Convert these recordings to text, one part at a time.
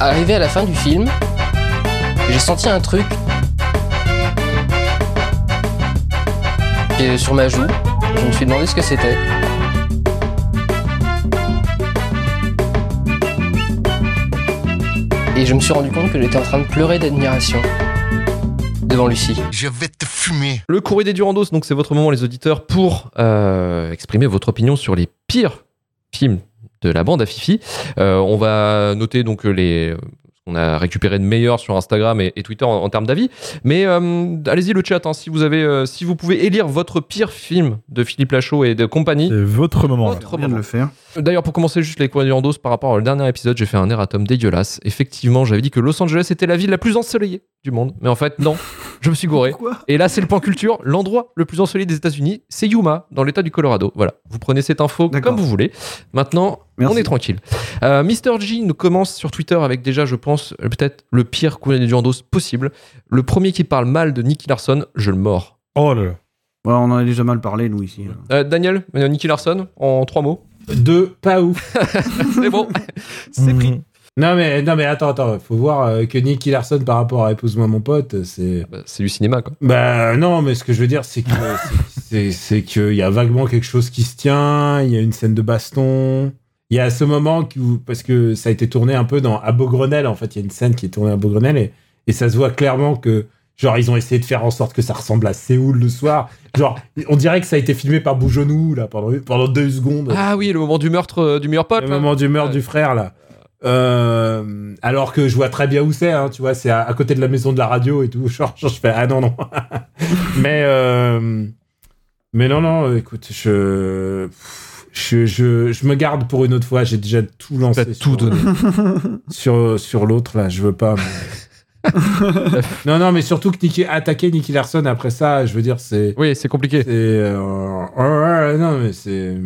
Arrivé à la fin du film, j'ai senti un truc et sur ma joue. Je me suis demandé ce que c'était. Et je me suis rendu compte que j'étais en train de pleurer d'admiration devant Lucie. Je vais te fumer. Le courrier des Durandos, donc c'est votre moment, les auditeurs, pour euh, exprimer votre opinion sur les pires films de la bande à Fifi. Euh, on va noter donc les on a récupéré de meilleurs sur Instagram et, et Twitter en, en termes d'avis. Mais euh, allez-y le chat, hein, si vous avez, euh, si vous pouvez élire votre pire film de Philippe Lachaud et de compagnie. C'est votre moment. Votre On vient de moment. le faire. D'ailleurs, pour commencer juste les courriers Durandos par rapport au dernier épisode, j'ai fait un erratum dégueulasse. Effectivement, j'avais dit que Los Angeles était la ville la plus ensoleillée du monde, mais en fait non, je me suis gouré. Pourquoi Et là, c'est le point culture. L'endroit le plus ensoleillé des États-Unis, c'est Yuma, dans l'État du Colorado. Voilà, vous prenez cette info comme vous voulez. Maintenant, Merci. on est tranquille. Euh, Mr. G nous commence sur Twitter avec déjà, je pense, euh, peut-être le pire courrier des Durandos possible. Le premier qui parle mal de Nicky Larson, je le mords. Oh là là. Ouais, on en a déjà mal parlé, nous, ici. Euh, Daniel, euh, Nicky Larson, en trois mots. Deux, pas ouf. C'est bon, c'est pris. Non mais, non mais attends, attends, faut voir que Nicky Larson par rapport à Épouse-moi mon pote, c'est... Bah, c'est du cinéma, quoi. Bah non, mais ce que je veux dire, c'est que c'est- c'est qu'il y a vaguement quelque chose qui se tient, il y a une scène de baston. Il y a ce moment où- parce que ça a été tourné un peu dans à Beaugrenelle, en fait, il y a une scène qui est tournée à Beaugrenelle et, et ça se voit clairement que genre ils ont essayé de faire en sorte que ça ressemble à Séoul le soir. Genre on dirait que ça a été filmé par Bougenou là pendant pendant deux secondes. Ah oui, le moment du meurtre euh, du meilleur pote. Le là. moment du meurtre Ouais. du frère, là. Euh, alors que je vois très bien où c'est, hein, tu vois, c'est à, à côté de la maison de la radio et tout. Genre, genre, je fais, ah non, non. mais, euh, mais non, non, écoute, je, je, je, je me garde pour une autre fois. J'ai déjà tout lancé. T'as tout donné. Sur, sur l'autre, là, je veux pas. mais- non, non, mais surtout que Nicky, attaquer Nicky Larson après ça, je veux dire, c'est. Oui, c'est compliqué. C'est euh, non mais c'est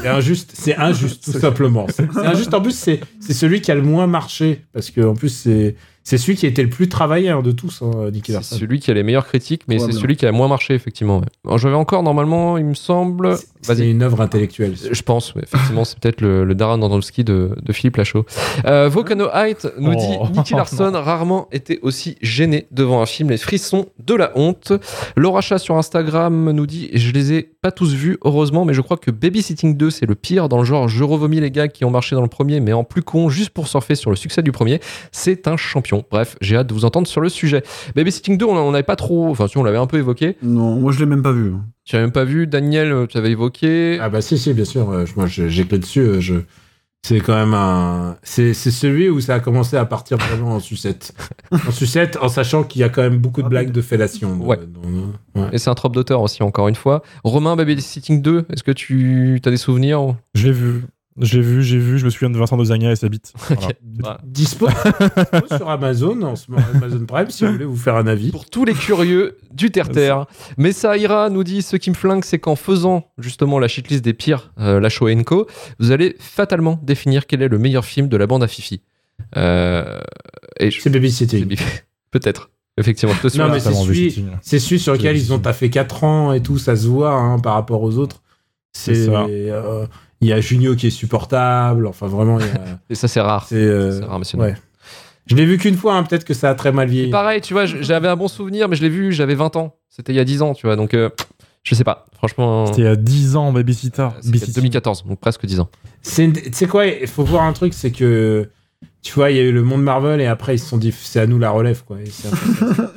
c'est injuste, c'est injuste tout simplement. C'est injuste en plus c'est c'est celui qui a le moins marché parce que en plus c'est c'est celui qui a été le plus travaillé hein, de tous hein, Nicky C'est Larson. celui qui a les meilleures critiques, mais c'est celui qui a le moins marché, effectivement. ouais. J'avais encore, normalement, il me semble. C'est une œuvre intellectuelle. Je pense, ouais, effectivement, c'est peut-être le, le Darren de, de Philippe Lachaud. Euh, Volcano Height nous Oh. dit Nicky Larson rarement été aussi gêné devant un film, les frissons de la honte. Laura Chat sur Instagram nous dit Je les ai pas tous vus, heureusement, mais je crois que Babysitting 2, c'est le pire dans le genre je revomis les gars qui ont marché dans le premier, mais en plus con, juste pour surfer sur le succès du premier. C'est un champion. Bref, j'ai hâte de vous entendre sur le sujet. Babysitting 2, on n'avait pas trop. Enfin, si on l'avait un peu évoqué. Non, moi, je l'ai même pas vu. Tu n'avais même pas vu. Daniel, euh, tu avais évoqué. Ah bah si si bien sûr, euh, je- moi je- j'ai clé dessus. euh, Je c'est quand même un c'est c'est celui où ça a commencé à partir vraiment en sucette. en sucette en sachant qu'il y a quand même beaucoup de blagues de fellation. Ouais. dans- ouais. Et c'est un trope d'auteur aussi, encore une fois. Romain, Babysitting 2, est-ce que tu as des souvenirs Je l'ai vu. J'ai vu, j'ai vu, je me souviens de Vincent Dezagna et sa bite. Voilà. Bah, Dispo, dispo sur Amazon, en ce moment, Amazon Prime, si vous voulez vous faire un avis. Pour tous les curieux du terre-terre. Mais ça ira, nous dit ce qui me flingue, c'est qu'en faisant justement la shitlist des pires, euh, la show Co, vous allez fatalement définir quel est le meilleur film de la bande à Fifi. Euh, je- C'est Babysitting. Peut-être. Effectivement, je te Non, mais c'est celui, Babysitting. c'est celui sur lequel ils ont taffé 4 ans et tout, ça se voit hein, par rapport aux autres. C'est C'est ça. euh, Il y a Junio qui est supportable, enfin vraiment, il y a- Et ça, c'est rare. c'est. euh, rare, monsieur. ouais. Je l'ai vu qu'une fois, hein, peut-être que ça a très mal vieilli. Pareil, tu vois, j'avais un bon souvenir, mais je l'ai vu, j'avais 20 ans. C'était il y a 10 ans, tu vois. Donc, euh, je sais pas. Franchement, C'était il y a 10 ans, Babysitter. c'était Babysitting. 2014, donc presque 10 ans. C'est- Tu sais quoi, il faut voir un truc, c'est que. Tu vois, il y a eu le monde Marvel et après ils se sont dit c'est à nous la relève quoi. Et c'est un peu ça.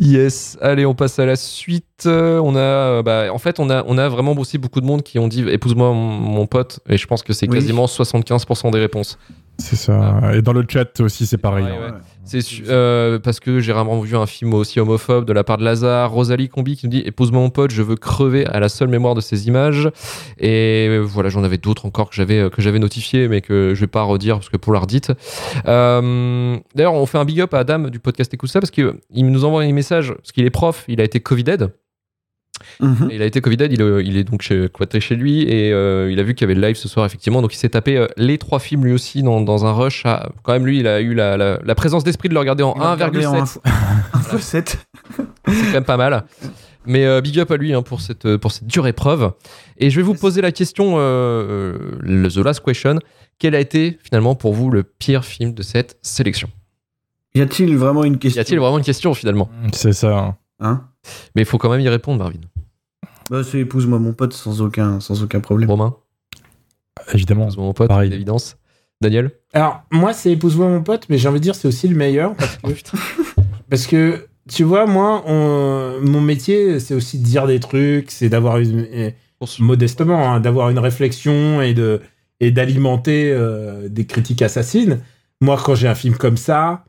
Yes, allez, on passe à la suite. Euh, on a, euh, bah, en fait, on a, on a vraiment aussi beaucoup de monde qui ont dit épouse-moi mon, mon pote, et je pense que c'est Oui. quasiment 75% des réponses. C'est ça. Et dans le chat aussi, c'est pareil. Ouais, hein. ouais. C'est euh, parce que j'ai rarement vu un film aussi homophobe de la part de Lazare. Rosalie Combi qui nous dit épouse-moi mon pote, je veux crever à la seule mémoire de ces images. Et voilà, j'en avais d'autres encore que j'avais que j'avais notifié, mais que je vais pas redire parce que pour la redite. Euh, D'ailleurs, on fait un big up à Adam du podcast Écoute ça parce qu'il nous envoie un message parce qu'il est prof, il a été Covided. Mhm. Il a été Covided, il, est- il est donc chez, cloîtré chez lui et euh, il a vu qu'il y avait le live ce soir effectivement, donc il s'est tapé euh, les trois films lui aussi dans, dans un rush. à- quand même lui, il a eu la, la- la présence d'esprit de le regarder en Il a regardé en 1,7. un fois- un fois sept. C'est quand même pas mal. Mais euh, big up à lui hein, pour, cette, euh, pour cette dure épreuve. Et je vais vous poser la question, euh, euh, le- The Last Question. Quel a été finalement pour vous le pire film de cette sélection? Y a-t-il vraiment une Y question a-t-il vraiment une question finalement? C'est ça. Hein? Mais il faut quand même y répondre, Marvin. Bah, c'est épouse-moi mon pote sans aucun, sans aucun problème. Romain, Évidemment. mon pote, Pareil. d'évidence. Daniel Alors, moi, c'est épouse-moi mon pote, mais j'ai envie de dire c'est aussi le meilleur. Parce que, parce que, tu vois, moi, on- mon métier, c'est aussi de dire des trucs, c'est d'avoir une. modestement, hein, d'avoir une réflexion et de et d'alimenter euh, des critiques assassines. Moi, quand j'ai un film comme ça,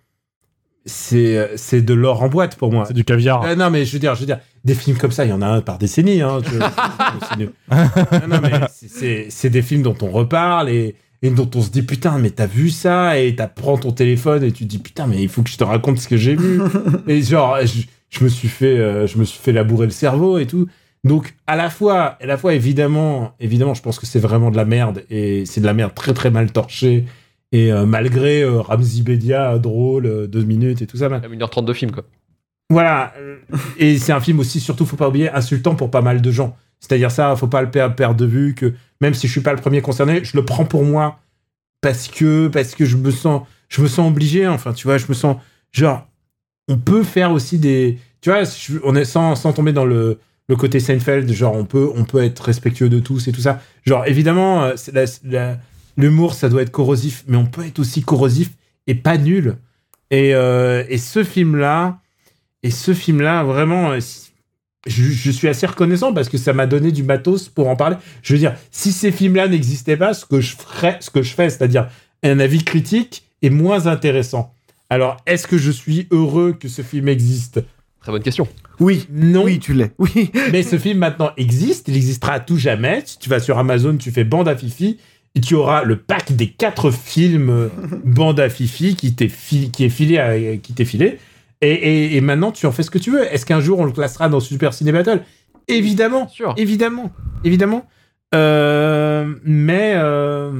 c'est c'est de l'or en boîte pour moi. C'est du caviar. Euh, non, mais je veux dire, je veux dire, des films comme ça, il y en a un par décennie. Hein, je- non, non, mais c'est- des films dont on reparle et, et dont on se dit putain, mais t'as vu ça et t'as prends ton téléphone et tu te dis putain, mais il faut que je te raconte ce que j'ai vu. et genre, je, je me suis fait, euh, je me suis fait labourer le cerveau et tout. Donc à la fois, à la fois évidemment, évidemment, je pense que c'est vraiment de la merde et c'est de la merde très très mal torchée. Et euh, malgré euh, Ramzi Bedia drôle, euh, deux minutes et tout ça. Même 1h30 de film, quoi. Voilà. euh, Et c'est un film aussi, surtout, faut pas oublier, insultant pour pas mal de gens. C'est-à-dire ça, faut pas le per- perdre de vue que même si je suis pas le premier concerné, je le prends pour moi parce que parce que je me sens je me sens obligé. Enfin, tu vois, je me sens genre on peut faire aussi des tu vois, on est sans sans tomber dans le le côté Seinfeld, genre on peut on peut être respectueux de tous et tout ça. Genre évidemment, la- la- l'humour ça doit être corrosif, mais on peut être aussi corrosif et pas nul. Et, euh, et ce film là, et ce film-là, vraiment, euh, je suis assez reconnaissant parce que ça m'a donné du matos pour en parler. Je veux dire, si ces films-là n'existaient pas, ce que je ferais, ce que je fais, c'est-à-dire un avis critique, est moins intéressant. Alors, est-ce que je suis heureux que ce film existe? Très bonne question. Oui, Non. oui, tu l'es. Oui. Mais ce film maintenant existe, il existera à tout jamais. Si tu vas sur Amazon, tu fais bande à Fifi, et tu auras le pack des quatre films euh, bande à Fifi qui t'est fi- qui est filé, à- qui t'est filé. Et, et- et maintenant, tu en fais ce que tu veux. Est-ce qu'un jour on le classera dans Super Ciné Battle? Évidemment, sûr. évidemment, évidemment. Euh, mais euh,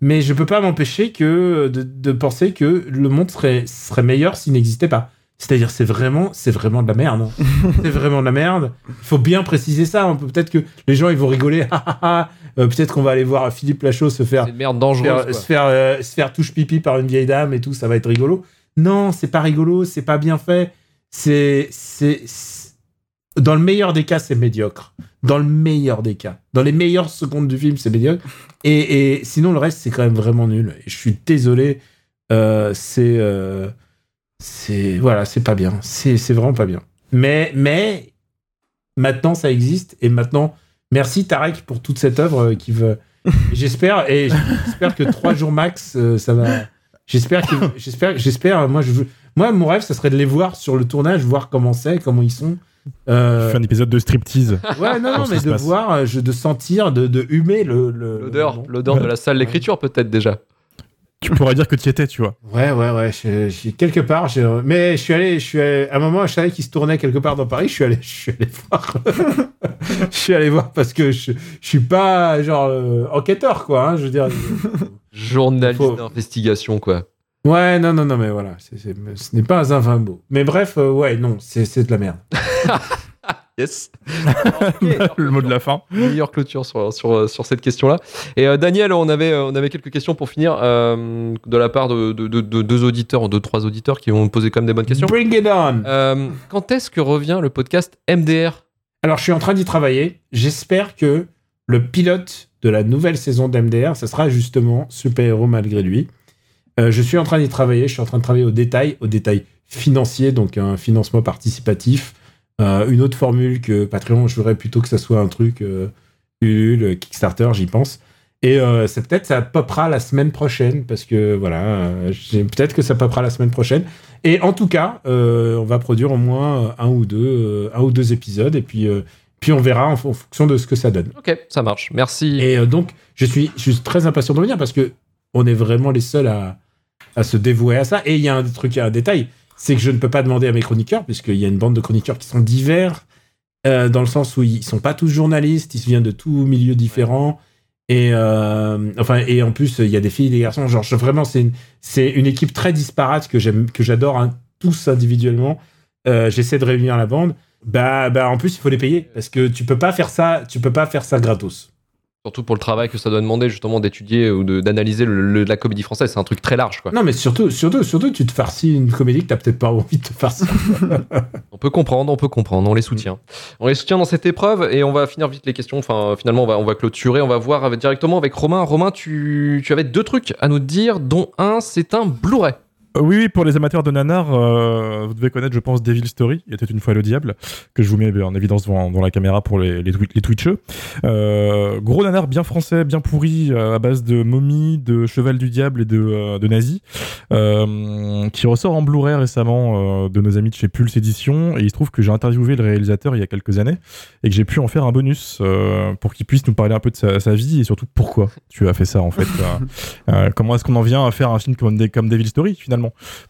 mais je peux pas m'empêcher que de, de penser que le monde serait serait meilleur s'il n'existait pas. C'est-à-dire, c'est vraiment, c'est vraiment de la merde. hein. c'est vraiment de la merde. Il faut bien préciser ça. hein. Peut-être que les gens ils vont rigoler. Ah, ah, ah. Euh, Peut-être qu'on va aller voir Philippe Lachaud se faire C'est une merde faire, quoi. se faire, euh, se faire touche pipi par une vieille dame et tout, ça va être rigolo. Non, c'est pas rigolo, c'est pas bien fait. C'est, c'est, c'est- dans le meilleur des cas, c'est médiocre. Dans le meilleur des cas, dans les meilleures secondes du film, c'est médiocre. Et, et sinon, le reste, c'est quand même vraiment nul. Et je suis désolé. euh, c'est, euh, c'est, voilà, c'est pas bien. C'est, c'est vraiment pas bien. Mais, mais maintenant, ça existe. Et maintenant, merci Tarek pour toute cette œuvre euh, qui veut. J'espère et j'espère que trois jours max, euh, ça va. J'espère que j'espère j'espère. Moi, je veux- moi, mon rêve, ça serait de les voir sur le tournage, voir comment c'est, comment ils sont. Euh, Fais un épisode de striptease. ouais, non, non, mais de passe voir, euh, je- de sentir, de, de humer le le- L'odeur, le- l'odeur de la salle d'écriture peut-être déjà. Tu pourrais dire que tu y étais, tu vois. Ouais, ouais, ouais. je- je- quelque part, j'ai- mais je suis allé, je suis allé- à un moment, je savais qu'il se tournait quelque part dans Paris. Je suis allé, je suis allé voir. je suis allé voir parce que je, je suis pas genre euh, enquêteur, quoi. hein, je veux dire. Journaliste Faut- d'investigation, quoi. Ouais, non, non, non, mais voilà, ce n'est pas un vin beau. Mais bref, euh, ouais, non, c'est c'est de la merde. Yes. le mot de la fin. Meilleure clôture sur, sur, sur cette question-là. Et euh, Daniel, on avait, euh, on avait quelques questions pour finir euh, de la part de, de- de- de deux auditeurs, deux, trois auditeurs qui ont posé quand même des bonnes questions. Bring it on. Euh, quand est-ce que revient le podcast MDR Alors, je suis en train d'y travailler. J'espère que le pilote de la nouvelle saison d'MDR, ce sera justement super-héros malgré lui. Euh, je suis en train d'y travailler. Je suis en train de travailler au détail, au détail financier, donc un financement participatif. Euh, une autre formule que Patreon, je voudrais plutôt que ça soit un truc euh, Ulule, Kickstarter, j'y pense. Et euh, c'est peut-être ça popera la semaine prochaine parce que voilà, euh, peut-être que ça popera la semaine prochaine. Et en tout cas, euh, on va produire au moins un ou deux, un ou deux épisodes et puis puis on verra en, fonction de ce que ça donne. Ok, ça marche. Merci. Et donc, je suis, je suis très impatient de revenir parce que on est vraiment les seuls à, à se dévouer à ça. Et il y a un truc, un détail, c'est que je ne peux pas demander à mes chroniqueurs, puisqu'il y a une bande de chroniqueurs qui sont divers, euh, dans le sens où ils sont pas tous journalistes, ils viennent de tous milieux différents. Et euh, enfin, et en plus, il y a des filles et des garçons. Genre, je- vraiment, c'est une, équipe très disparate que j'aime, que j'adore hein, tous individuellement. Euh, J'essaie de réunir la bande. Bah, bah, en plus, il faut les payer parce que tu peux pas faire ça, tu peux pas faire ça gratos. Surtout pour le travail que ça doit demander justement d'étudier ou d'analyser la comédie française. C'est un truc très large, quoi. Non, mais surtout, surtout, surtout, tu te farcis une comédie que t'as peut-être pas envie de te farcir. On peut comprendre, on peut comprendre, on les soutient. On les soutient dans cette épreuve et on va finir vite les questions. Enfin, finalement, on va, on va clôturer. On va voir avec- directement avec Romain. Romain, tu, tu avais deux trucs à nous dire, dont un, c'est un Blu-ray. Euh, Oui, oui, pour les amateurs de nanar, euh, vous devez connaître, je pense, Devil Story, il était une fois le diable, que je vous mets en évidence devant, devant la caméra pour les, les, twi- les Twitcheux. Euh, gros nanar bien français, bien pourri, euh, à base de momies, de cheval du diable et de, de nazis, euh, qui ressort en Blu-ray récemment de nos amis de chez Pulse Édition. Et il se trouve que j'ai interviewé le réalisateur il y a quelques années et que j'ai pu en faire un bonus pour qu'il puisse nous parler un peu de sa, sa vie et surtout pourquoi tu as fait ça en fait. Comment est-ce qu'on en vient à faire un film comme, des- comme Devil Story finalement?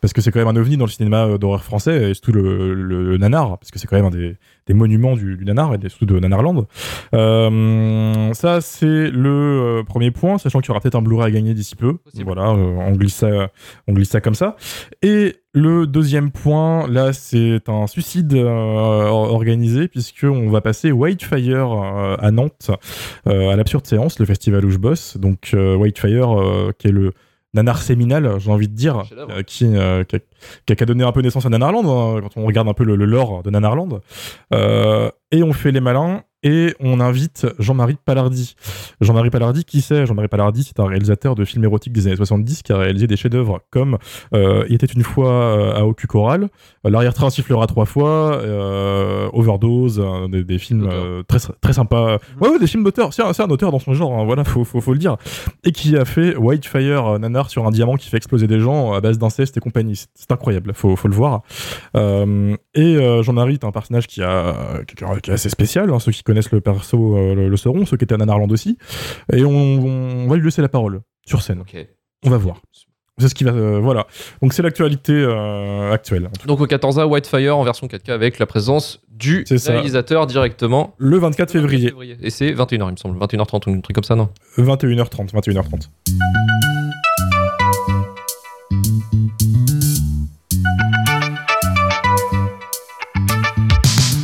Parce que c'est quand même un ovni dans le cinéma euh, d'horreur français et surtout le, le- le nanar, parce que c'est quand même un des, des monuments du, du nanar et des- surtout de Nanarland. Euh, ça, c'est le euh, premier point, sachant qu'il y aura peut-être un Blu-ray à gagner d'ici peu. Voilà, euh, on, glisse ça, on glisse ça comme ça. Et le deuxième point, là, c'est un suicide euh, or- organisé, puisqu'on va passer Whitefire euh, à Nantes, euh, à l'absurde séance, le festival où je bosse. Donc, Whitefire, qui est le nanar séminal, j'ai envie de dire, euh, qui, euh, qui, a, qui a qu'à donner un peu naissance à Nanarland, hein, quand on regarde un peu le, le lore de Nanarland. Euh, et on fait les malins. Et on invite Jean-Marie Palardi. Jean-Marie Palardi, qui c'est? Jean-Marie Palardi, c'est un réalisateur de films érotiques des années 70 qui a réalisé des chefs-d'œuvre comme euh, Il était une fois euh, à Ocu Choral, euh, L'arrière-train sifflera trois fois, euh, Overdose, des, des films euh, très très sympas. Ouais, ouais, des films d'auteur. C'est un, auteur dans son genre, hein, voilà, faut, faut, faut le dire. Et qui a fait Whitefire, nanar sur un diamant qui fait exploser des gens à base d'inceste et compagnie. C'est- incroyable, faut, faut le voir. Et Jean-Marie est un personnage qui, a, qui, qui est assez spécial. hein. Ceux qui connaissent le perso euh, le, le sauront, ceux qui étaient à Nanarland aussi. Et on, on va lui laisser la parole sur scène. On va voir. C'est ce qui va. euh, voilà. Donc c'est l'actualité euh, actuelle. Donc au 14A, Whitefire en version 4K avec la présence du réalisateur directement. Le 24 février, Et c'est 21h, il me semble. 21h30 ou un truc comme ça, non? 21h30. 21h30.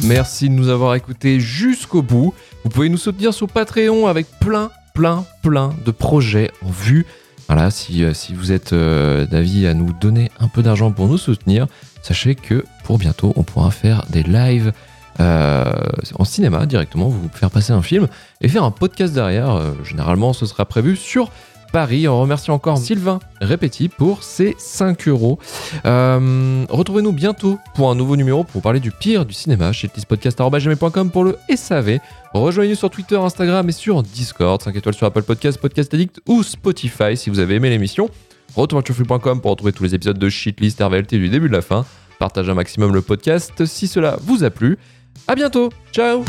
Merci de nous avoir écoutés jusqu'au bout. Vous pouvez nous soutenir sur Patreon avec plein, plein, plein de projets en vue. Voilà, si, euh, vous êtes euh, d'avis à nous donner un peu d'argent pour nous soutenir, sachez que pour bientôt, on pourra faire des lives euh, en cinéma directement, vous faire passer un film et faire un podcast derrière. Généralement, ce sera prévu sur Paris. On remercie encore Sylvain Répéti pour ses 5 euros. Euh, Retrouvez-nous bientôt pour un nouveau numéro pour parler du pire du cinéma chez pour le SAV. Rejoignez-nous sur Twitter, Instagram et sur Discord. 5 étoiles sur Apple Podcast, Podcast Addict ou Spotify si vous avez aimé l'émission. Retournesurfree.com pour retrouver tous les épisodes de Shitlist RVLT du début de la fin. Partagez un maximum le podcast si cela vous a plu. À bientôt. Ciao